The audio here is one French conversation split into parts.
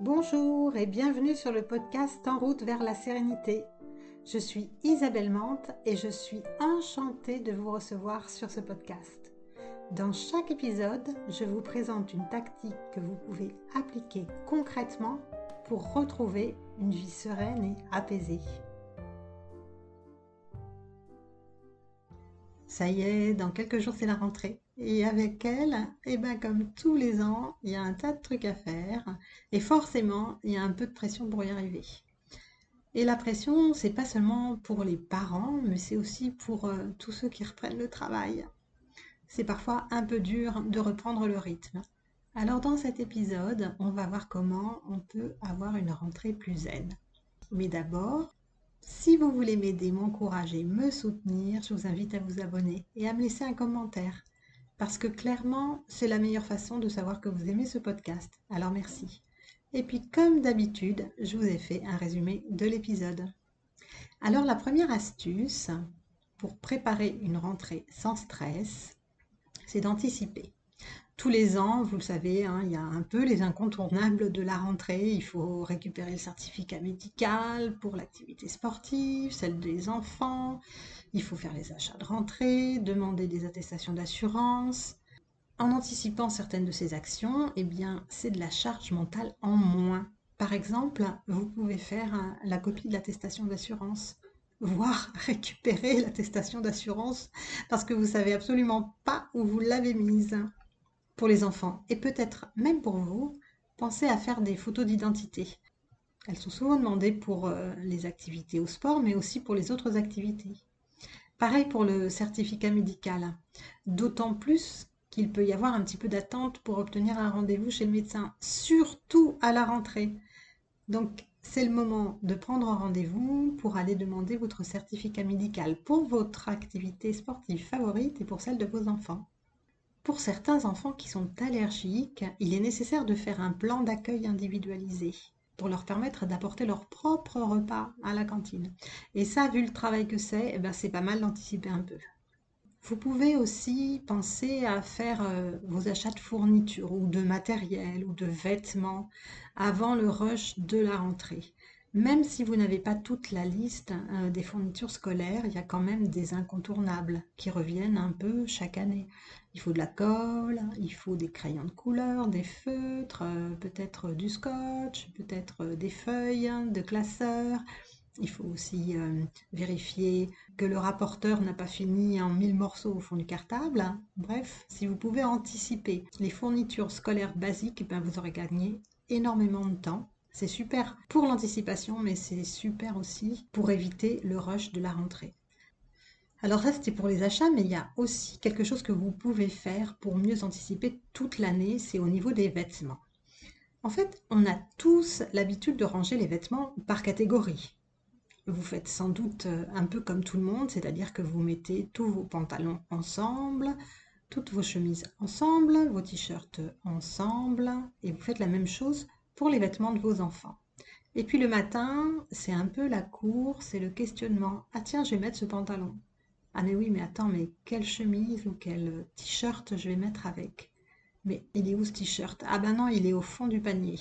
Bonjour et bienvenue sur le podcast En route vers la sérénité. Je suis Isabelle Mante et je suis enchantée de vous recevoir sur ce podcast. Dans chaque épisode, je vous présente une tactique que vous pouvez appliquer concrètement pour retrouver une vie sereine et apaisée. Ça y est, dans quelques jours c'est la rentrée. Et avec elle, eh ben comme tous les ans, il y a un tas de trucs à faire. Et forcément, il y a un peu de pression pour y arriver. Et la pression, c'est pas seulement pour les parents, mais c'est aussi pour euh, tous ceux qui reprennent le travail. C'est parfois un peu dur de reprendre le rythme. Alors dans cet épisode, on va voir comment on peut avoir une rentrée plus zen. Mais d'abord, si vous voulez m'aider, m'encourager, me soutenir, je vous invite à vous abonner et à me laisser un commentaire. Parce que clairement, c'est la meilleure façon de savoir que vous aimez ce podcast. Alors merci. Et puis comme d'habitude, je vous ai fait un résumé de l'épisode. Alors la première astuce pour préparer une rentrée sans stress, c'est d'anticiper tous les ans, vous le savez, hein, il y a un peu les incontournables de la rentrée. Il faut récupérer le certificat médical pour l'activité sportive, celle des enfants. Il faut faire les achats de rentrée, demander des attestations d'assurance. En anticipant certaines de ces actions, eh bien, c'est de la charge mentale en moins. Par exemple, vous pouvez faire la copie de l'attestation d'assurance voire récupérer l'attestation d'assurance parce que vous savez absolument pas où vous l'avez mise pour les enfants et peut-être même pour vous, pensez à faire des photos d'identité. Elles sont souvent demandées pour euh, les activités au sport, mais aussi pour les autres activités. Pareil pour le certificat médical, d'autant plus qu'il peut y avoir un petit peu d'attente pour obtenir un rendez-vous chez le médecin, surtout à la rentrée. Donc c'est le moment de prendre un rendez-vous pour aller demander votre certificat médical pour votre activité sportive favorite et pour celle de vos enfants. Pour certains enfants qui sont allergiques, il est nécessaire de faire un plan d'accueil individualisé pour leur permettre d'apporter leur propre repas à la cantine. Et ça, vu le travail que c'est, eh ben, c'est pas mal d'anticiper un peu. Vous pouvez aussi penser à faire euh, vos achats de fournitures ou de matériel ou de vêtements avant le rush de la rentrée. Même si vous n'avez pas toute la liste euh, des fournitures scolaires, il y a quand même des incontournables qui reviennent un peu chaque année. Il faut de la colle, il faut des crayons de couleur, des feutres, euh, peut-être du scotch, peut-être euh, des feuilles de classeur. Il faut aussi vérifier que le rapporteur n'a pas fini en mille morceaux au fond du cartable. Bref, si vous pouvez anticiper les fournitures scolaires basiques, ben vous aurez gagné énormément de temps c'est super pour l'anticipation, mais c'est super aussi pour éviter le rush de la rentrée. Alors ça, c'était pour les achats, mais il y a aussi quelque chose que vous pouvez faire pour mieux anticiper toute l'année, c'est au niveau des vêtements. En fait, on a tous l'habitude de ranger les vêtements par catégorie. Vous faites sans doute euh, un peu comme tout le monde, c'est-à-dire que vous mettez tous vos pantalons ensemble, toutes vos chemises ensemble, vos t-shirts ensemble, et vous faites la même chose pour les vêtements de vos enfants. Et puis le matin, c'est un peu la course c'est le questionnement. Ah tiens, je vais mettre ce pantalon. Ah mais oui, mais attends, mais quelle chemise ou quel t-shirt je vais mettre avec? Mais il est où ce t-shirt? Ah ben non, il est au fond du panier.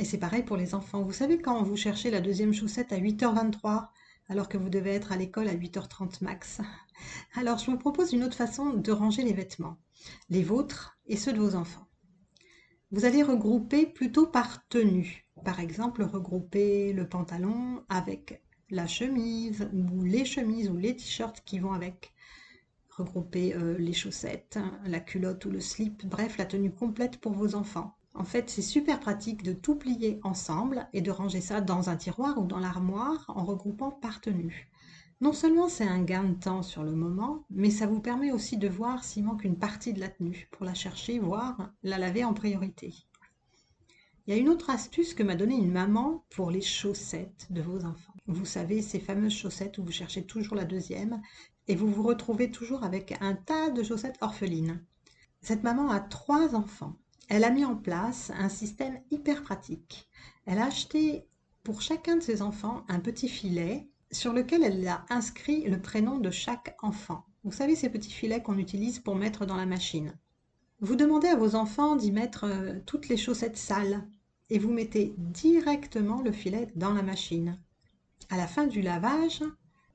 Et c'est pareil pour les enfants. Vous savez quand vous cherchez la deuxième chaussette à 8h23 alors que vous devez être à l'école à 8h30 max. Alors je vous propose une autre façon de ranger les vêtements, les vôtres et ceux de vos enfants. Vous allez regrouper plutôt par tenue. Par exemple, regrouper le pantalon avec la chemise ou les chemises ou les t-shirts qui vont avec. Regrouper euh, les chaussettes, la culotte ou le slip, bref, la tenue complète pour vos enfants. En fait, c'est super pratique de tout plier ensemble et de ranger ça dans un tiroir ou dans l'armoire en regroupant par tenue. Non seulement c'est un gain de temps sur le moment, mais ça vous permet aussi de voir s'il manque une partie de la tenue pour la chercher, voire la laver en priorité. Il y a une autre astuce que m'a donnée une maman pour les chaussettes de vos enfants. Vous savez, ces fameuses chaussettes où vous cherchez toujours la deuxième et vous vous retrouvez toujours avec un tas de chaussettes orphelines. Cette maman a trois enfants. Elle a mis en place un système hyper pratique. Elle a acheté pour chacun de ses enfants un petit filet sur lequel elle a inscrit le prénom de chaque enfant. Vous savez ces petits filets qu'on utilise pour mettre dans la machine. Vous demandez à vos enfants d'y mettre euh, toutes les chaussettes sales et vous mettez directement le filet dans la machine. À la fin du lavage,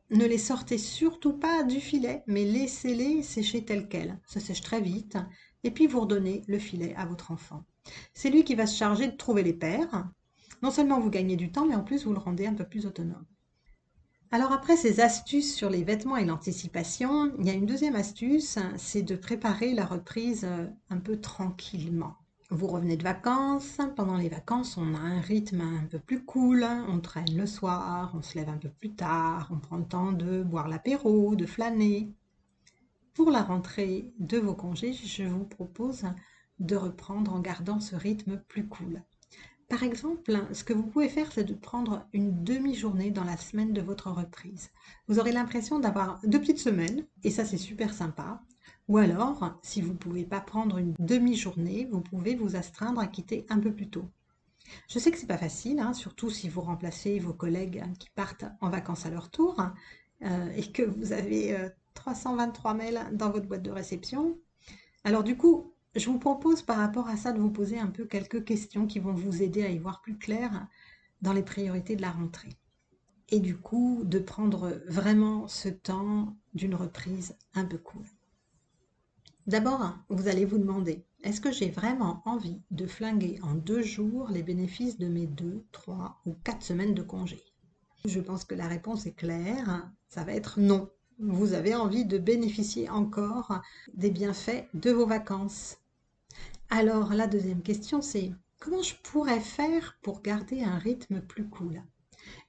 ne les sortez surtout pas du filet, mais laissez-les sécher tel quel. Ça sèche très vite. Et puis vous redonnez le filet à votre enfant. C'est lui qui va se charger de trouver les paires. Non seulement vous gagnez du temps, mais en plus vous le rendez un peu plus autonome. Alors après ces astuces sur les vêtements et l'anticipation, il y a une deuxième astuce, c'est de préparer la reprise euh, un peu tranquillement. Vous revenez de vacances. Pendant les vacances, on a un rythme un peu plus cool. On traîne le soir, on se lève un peu plus tard, on prend le temps de boire l'apéro, de flâner. Pour la rentrée de vos congés, je vous propose de reprendre en gardant ce rythme plus cool. Par exemple, ce que vous pouvez faire, c'est de prendre une demi-journée dans la semaine de votre reprise. Vous aurez l'impression d'avoir deux petites semaines, et ça c'est super sympa. Ou alors, si vous ne pouvez pas prendre une demi-journée, vous pouvez vous astreindre à quitter un peu plus tôt. Je sais que c'est pas facile, hein, surtout si vous remplacez vos collègues qui partent en vacances à leur tour euh, et que vous avez 323 euh, mails dans votre boîte de réception. Alors du coup, je vous propose par rapport à ça de vous poser un peu quelques questions qui vont vous aider à y voir plus clair dans les priorités de la rentrée. Et du coup, de prendre vraiment ce temps d'une reprise un peu cool. D'abord, vous allez vous demander, est-ce que j'ai vraiment envie de flinguer en deux jours les bénéfices de mes deux, trois ou quatre semaines de congé? Je pense que la réponse est claire, ça va être non. Vous avez envie de bénéficier encore des bienfaits de vos vacances. Alors la deuxième question c'est comment je pourrais faire pour garder un rythme plus cool?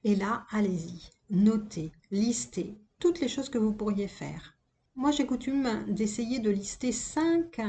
Et là, allez-y, notez, listez toutes les choses que vous pourriez faire. Moi, j'ai coutume d'essayer de lister cinq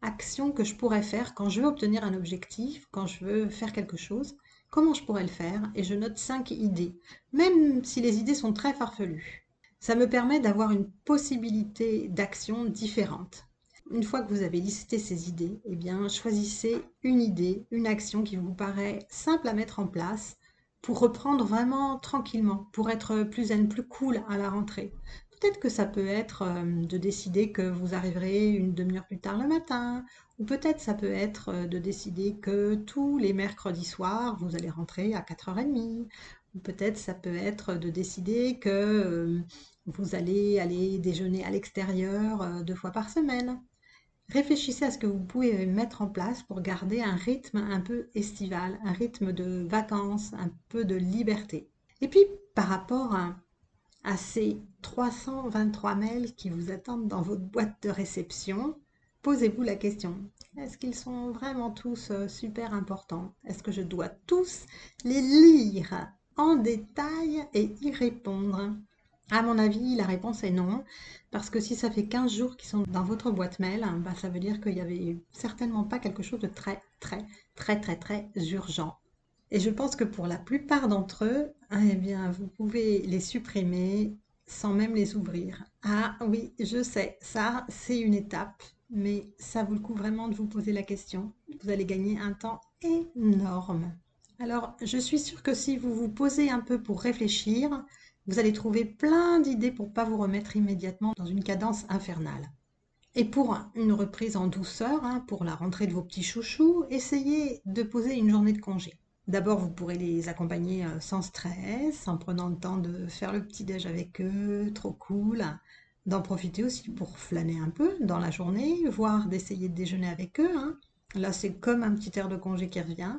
actions que je pourrais faire quand je veux obtenir un objectif, quand je veux faire quelque chose. Comment je pourrais le faire? Et je note cinq idées, même si les idées sont très farfelues. Ça me permet d'avoir une possibilité d'action différente. Une fois que vous avez listé ces idées, eh bien, choisissez une idée, une action qui vous paraît simple à mettre en place pour reprendre vraiment tranquillement, pour être plus zen, plus cool à la rentrée. Peut-être que ça peut être euh, de décider que vous arriverez une demi-heure plus tard le matin, ou peut-être ça peut être euh, de décider que tous les mercredis soirs, vous allez rentrer à 4h30, ou peut-être ça peut être de décider que euh, vous allez aller déjeuner à l'extérieur deux fois par semaine. Réfléchissez à ce que vous pouvez mettre en place pour garder un rythme un peu estival, un rythme de vacances, un peu de liberté. Et puis, par rapport à à ces 323 mails qui vous attendent dans votre boîte de réception, posez-vous la question. Est-ce qu'ils sont vraiment tous euh, super importants? Est-ce que je dois tous les lire? En détail et y répondre À mon avis, la réponse est non, parce que si ça fait 15 jours qu'ils sont dans votre boîte mail, bah, ça veut dire qu'il n'y avait certainement pas quelque chose de très, très, très, très, très urgent et je pense que pour la plupart d'entre eux, eh bien, vous pouvez les supprimer sans même les ouvrir. Ah oui, je sais, ça, c'est une étape, mais ça vaut le coup vraiment de vous poser la question. Vous allez gagner un temps énorme. Alors, je suis sûre que si vous vous posez un peu pour réfléchir, vous allez trouver plein d'idées pour ne pas vous remettre immédiatement dans une cadence infernale. Et pour une reprise en douceur, hein, pour la rentrée de vos petits chouchous, essayez de poser une journée de congé. D'abord, vous pourrez les accompagner euh, sans stress, en prenant le temps de faire le petit-déj avec eux, trop cool, d'en profiter aussi pour flâner un peu dans la journée, voire d'essayer de déjeuner avec eux. Hein. Là, c'est comme un petit air de congé qui revient.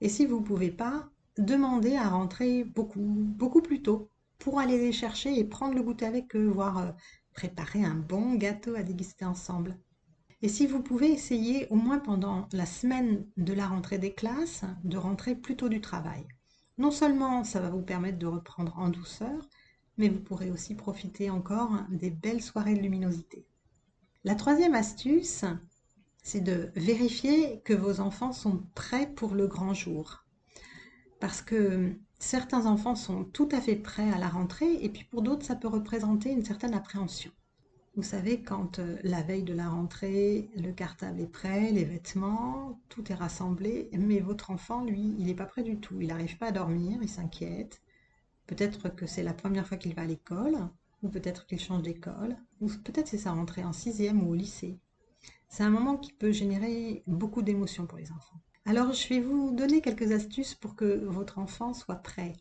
Et si vous ne pouvez pas, demandez à rentrer beaucoup, beaucoup plus tôt pour aller les chercher et prendre le goûter avec eux, voire euh, préparer un bon gâteau à déguster ensemble. Et si vous pouvez essayer, au moins pendant la semaine de la rentrée des classes, de rentrer plus tôt du travail. Non seulement ça va vous permettre de reprendre en douceur, mais vous pourrez aussi profiter encore des belles soirées de luminosité. La troisième astuce, c'est de vérifier que vos enfants sont prêts pour le grand jour. Parce que certains enfants sont tout à fait prêts à la rentrée et puis pour d'autres, ça peut représenter une certaine appréhension. Vous savez, quand euh, la veille de la rentrée, le cartable est prêt, les vêtements, tout est rassemblé, mais votre enfant, lui, il n'est pas prêt du tout. Il n'arrive pas à dormir, il s'inquiète. Peut-être que c'est la première fois qu'il va à l'école, ou peut-être qu'il change d'école, ou peut-être c'est sa rentrée en sixième ou au lycée. C'est un moment qui peut générer beaucoup d'émotions pour les enfants. Alors, je vais vous donner quelques astuces pour que votre enfant soit prêt.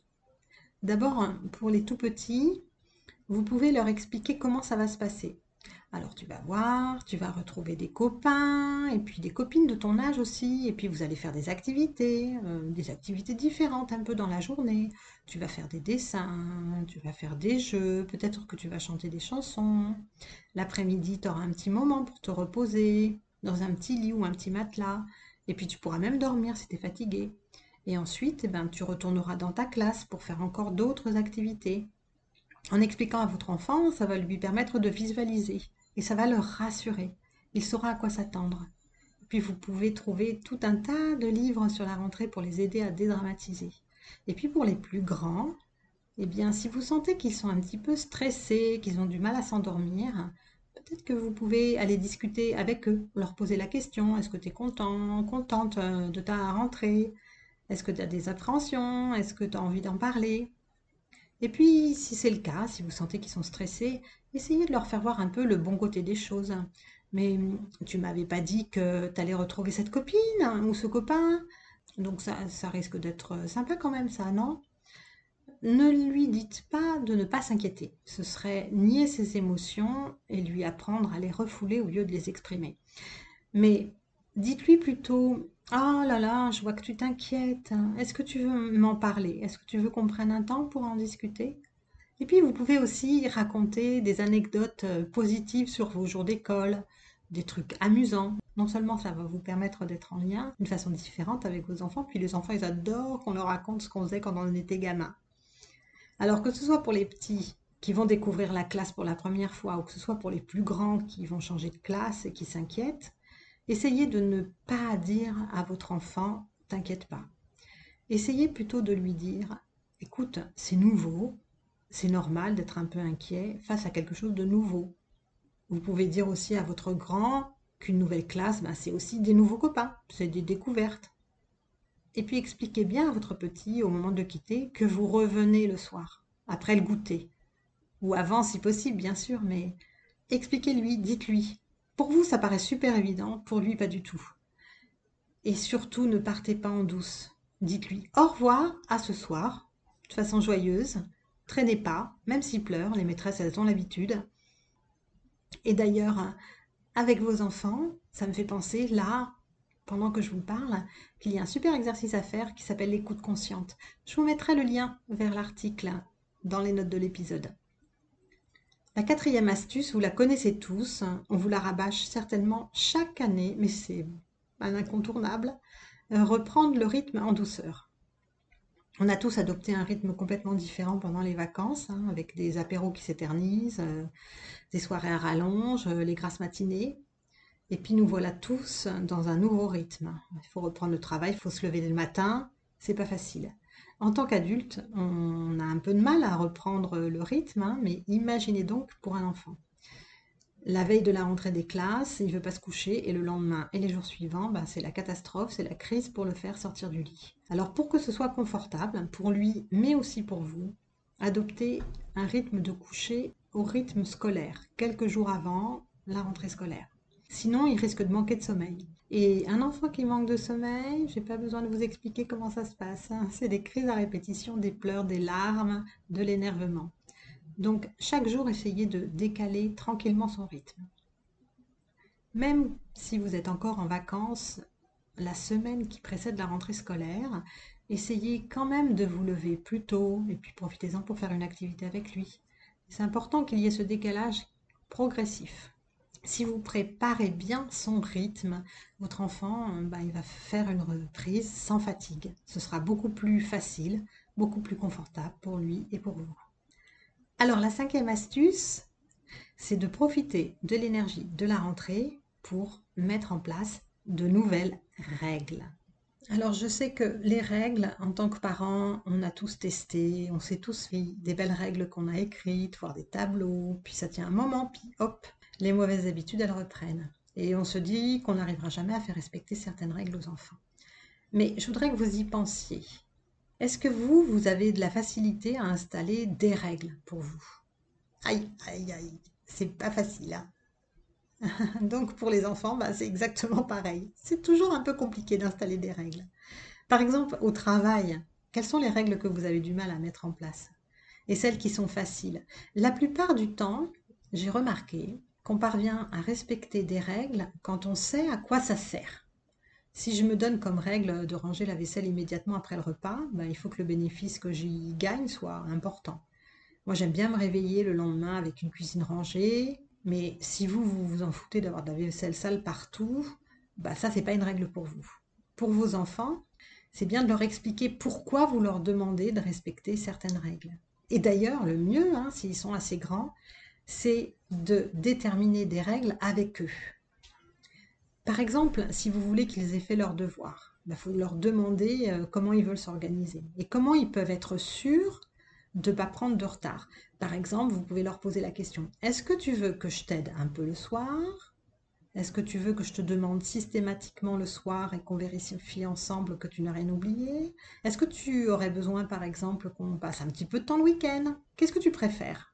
D'abord, pour les tout petits, vous pouvez leur expliquer comment ça va se passer. Alors tu vas voir, tu vas retrouver des copains et puis des copines de ton âge aussi. Et puis vous allez faire des activités, euh, des activités différentes un peu dans la journée. Tu vas faire des dessins, tu vas faire des jeux, peut-être que tu vas chanter des chansons. L'après-midi, tu auras un petit moment pour te reposer dans un petit lit ou un petit matelas. Et puis tu pourras même dormir si tu es fatigué. Et ensuite, eh ben, tu retourneras dans ta classe pour faire encore d'autres activités. En expliquant à votre enfant, ça va lui permettre de visualiser et ça va le rassurer. Il saura à quoi s'attendre. Puis vous pouvez trouver tout un tas de livres sur la rentrée pour les aider à dédramatiser. Et puis pour les plus grands, eh bien si vous sentez qu'ils sont un petit peu stressés, qu'ils ont du mal à s'endormir, peut-être que vous pouvez aller discuter avec eux, leur poser la question, est-ce que tu es content, contente euh, de ta rentrée? Est-ce que tu as des appréhensions? Est-ce que tu as envie d'en parler? Et puis, si c'est le cas, si vous sentez qu'ils sont stressés, essayez de leur faire voir un peu le bon côté des choses. Mais tu m'avais pas dit que tu allais retrouver cette copine hein, ou ce copain. Donc ça, ça risque d'être sympa quand même, ça, non? Ne lui dites pas de ne pas s'inquiéter. Ce serait nier ses émotions et lui apprendre à les refouler au lieu de les exprimer. Mais dites-lui plutôt Oh là là, je vois que tu t'inquiètes. Est-ce que tu veux m'en parler? Est-ce que tu veux qu'on prenne un temps pour en discuter? Et puis, vous pouvez aussi raconter des anecdotes euh, positives sur vos jours d'école, des trucs amusants. Non seulement ça va vous permettre d'être en lien d'une façon différente avec vos enfants, puis les enfants, ils adorent qu'on leur raconte ce qu'on faisait quand on était gamin. Alors que ce soit pour les petits qui vont découvrir la classe pour la première fois, ou que ce soit pour les plus grands qui vont changer de classe et qui s'inquiètent, Essayez de ne pas dire à votre enfant T'inquiète pas. Essayez plutôt de lui dire Écoute, c'est nouveau, c'est normal d'être un peu inquiet face à quelque chose de nouveau. Vous pouvez dire aussi à votre grand qu'une nouvelle classe, ben, c'est aussi des nouveaux copains, c'est des découvertes. Et puis expliquez bien à votre petit, au moment de quitter, que vous revenez le soir, après le goûter. Ou avant si possible, bien sûr, mais expliquez-lui, dites-lui. Pour vous, ça paraît super évident, pour lui, pas du tout. Et surtout, ne partez pas en douce. Dites-lui au revoir à ce soir, de façon joyeuse. Traînez pas, même s'il pleure, les maîtresses, elles ont l'habitude. Et d'ailleurs, avec vos enfants, ça me fait penser, là, pendant que je vous parle, qu'il y a un super exercice à faire qui s'appelle l'écoute consciente. Je vous mettrai le lien vers l'article dans les notes de l'épisode. La quatrième astuce, vous la connaissez tous, on vous la rabâche certainement chaque année, mais c'est un incontournable, euh, reprendre le rythme en douceur. On a tous adopté un rythme complètement différent pendant les vacances, hein, avec des apéros qui s'éternisent, euh, des soirées à rallonge, euh, les grasses matinées. Et puis nous voilà tous dans un nouveau rythme. Il faut reprendre le travail, il faut se lever le matin, c'est pas facile. En tant qu'adulte, on a un peu de mal à reprendre le rythme, hein, mais imaginez donc pour un enfant. La veille de la rentrée des classes, il ne veut pas se coucher et le lendemain et les jours suivants, bah, c'est la catastrophe, c'est la crise pour le faire sortir du lit. Alors pour que ce soit confortable pour lui, mais aussi pour vous, adoptez un rythme de coucher au rythme scolaire, quelques jours avant la rentrée scolaire. Sinon, il risque de manquer de sommeil. Et un enfant qui manque de sommeil, j'ai pas besoin de vous expliquer comment ça se passe. Hein. C'est des crises à répétition, des pleurs, des larmes, de l'énervement. Donc chaque jour, essayez de décaler tranquillement son rythme. Même si vous êtes encore en vacances la semaine qui précède la rentrée scolaire, essayez quand même de vous lever plus tôt et puis profitez-en pour faire une activité avec lui. C'est important qu'il y ait ce décalage progressif si vous préparez bien son rythme, votre enfant, bah, il va faire une reprise sans fatigue. Ce sera beaucoup plus facile, beaucoup plus confortable pour lui et pour vous. Alors la cinquième astuce, c'est de profiter de l'énergie de la rentrée pour mettre en place de nouvelles règles. Alors je sais que les règles, en tant que parents, on a tous testé, on s'est tous fait des belles règles qu'on a écrites, voir des tableaux, puis ça tient un moment, puis hop, les mauvaises habitudes, elles reprennent. Et on se dit qu'on n'arrivera jamais à faire respecter certaines règles aux enfants. Mais je voudrais que vous y pensiez. Est-ce que vous, vous avez de la facilité à installer des règles pour vous? Aïe, aïe, aïe, c'est pas facile. Hein Donc pour les enfants, bah, c'est exactement pareil. C'est toujours un peu compliqué d'installer des règles. Par exemple, au travail, quelles sont les règles que vous avez du mal à mettre en place? Et celles qui sont faciles La plupart du temps, j'ai remarqué qu'on parvient à respecter des règles quand on sait à quoi ça sert. Si je me donne comme règle de ranger la vaisselle immédiatement après le repas, bah, il faut que le bénéfice que j'y gagne soit important. Moi, j'aime bien me réveiller le lendemain avec une cuisine rangée, mais si vous, vous vous en foutez d'avoir de la vaisselle sale partout, bah ça, c'est pas une règle pour vous. Pour vos enfants, c'est bien de leur expliquer pourquoi vous leur demandez de respecter certaines règles. Et d'ailleurs, le mieux, hein, s'ils sont assez grands, c'est de déterminer des règles avec eux. Par exemple, si vous voulez qu'ils aient fait leur devoir, il faut leur demander euh, comment ils veulent s'organiser et comment ils peuvent être sûrs de ne pas prendre de retard. Par exemple, vous pouvez leur poser la question, est-ce que tu veux que je t'aide un peu le soir? Est-ce que tu veux que je te demande systématiquement le soir et qu'on vérifie ensemble que tu n'as rien oublié? Est-ce que tu aurais besoin, par exemple, qu'on passe un petit peu de temps le week-end? Qu'est-ce que tu préfères?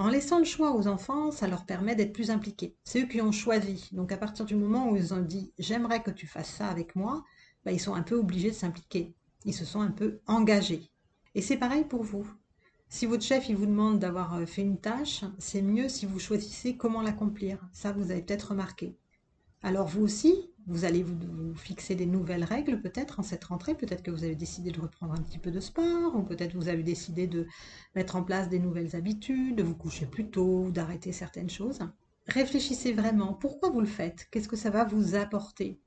En laissant le choix aux enfants, ça leur permet d'être plus impliqués. C'est eux qui ont choisi. Donc à partir du moment où ils ont dit j'aimerais que tu fasses ça avec moi, bah, ils sont un peu obligés de s'impliquer. Ils se sont un peu engagés. Et c'est pareil pour vous. Si votre chef vous demande d'avoir euh, fait une tâche, c'est mieux si vous choisissez comment l'accomplir. Ça, vous avez peut-être remarqué. Alors vous aussi, vous allez vous, fixer des nouvelles règles peut-être en cette rentrée. Peut-être que vous avez décidé de reprendre un petit peu de sport, ou peut-être vous avez décidé de mettre en place des nouvelles habitudes, de vous coucher plus tôt, d'arrêter certaines choses. Réfléchissez vraiment. Pourquoi vous le faites? Qu'est-ce que ça va vous apporter?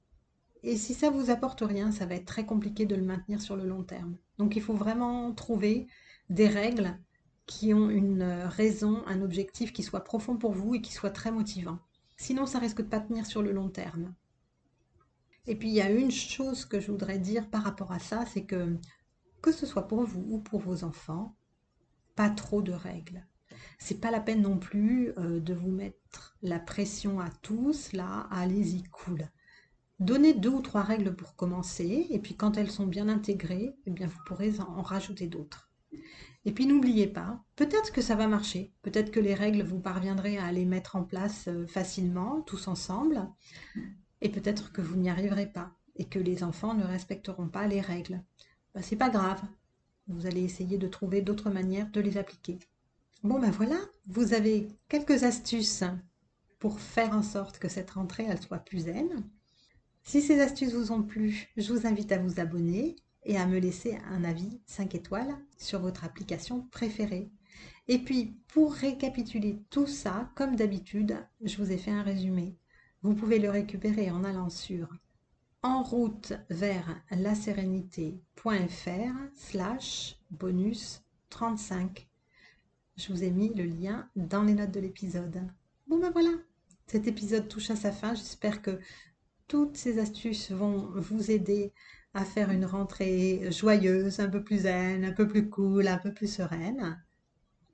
Et si ça vous apporte rien, ça va être très compliqué de le maintenir sur le long terme. Donc il faut vraiment trouver des règles qui ont une raison, un objectif qui soit profond pour vous et qui soit très motivant. Sinon, ça risque de pas tenir sur le long terme. Et puis, il y a une chose que je voudrais dire par rapport à ça, c'est que, que ce soit pour vous ou pour vos enfants, pas trop de règles. C'est pas la peine non plus euh, de vous mettre la pression à tous, là, allez-y, cool. Donnez deux ou trois règles pour commencer, et puis quand elles sont bien intégrées, eh bien vous pourrez en rajouter d'autres. Et puis n'oubliez pas, peut-être que ça va marcher, peut-être que les règles, vous parviendrez à les mettre en place euh, facilement, tous ensemble, et peut-être que vous n'y arriverez pas, et que les enfants ne respecteront pas les règles. Ben, c'est pas grave, vous allez essayer de trouver d'autres manières de les appliquer. Bon ben voilà, vous avez quelques astuces pour faire en sorte que cette rentrée elle soit plus zen. Si ces astuces vous ont plu, je vous invite à vous abonner et à me laisser un avis 5 étoiles sur votre application préférée. Et puis, pour récapituler tout ça, comme d'habitude, je vous ai fait un résumé. Vous pouvez le récupérer en allant sur en route vers la sérénité.fr slash bonus 35. Je vous ai mis le lien dans les notes de l'épisode. Bon ben voilà, cet épisode touche à sa fin. J'espère que toutes ces astuces vont vous aider à faire une rentrée joyeuse, un peu plus zen, un peu plus cool, un peu plus sereine.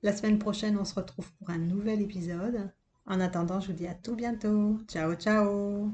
La semaine prochaine, on se retrouve pour un nouvel épisode. En attendant, je vous dis à tout bientôt. Ciao, ciao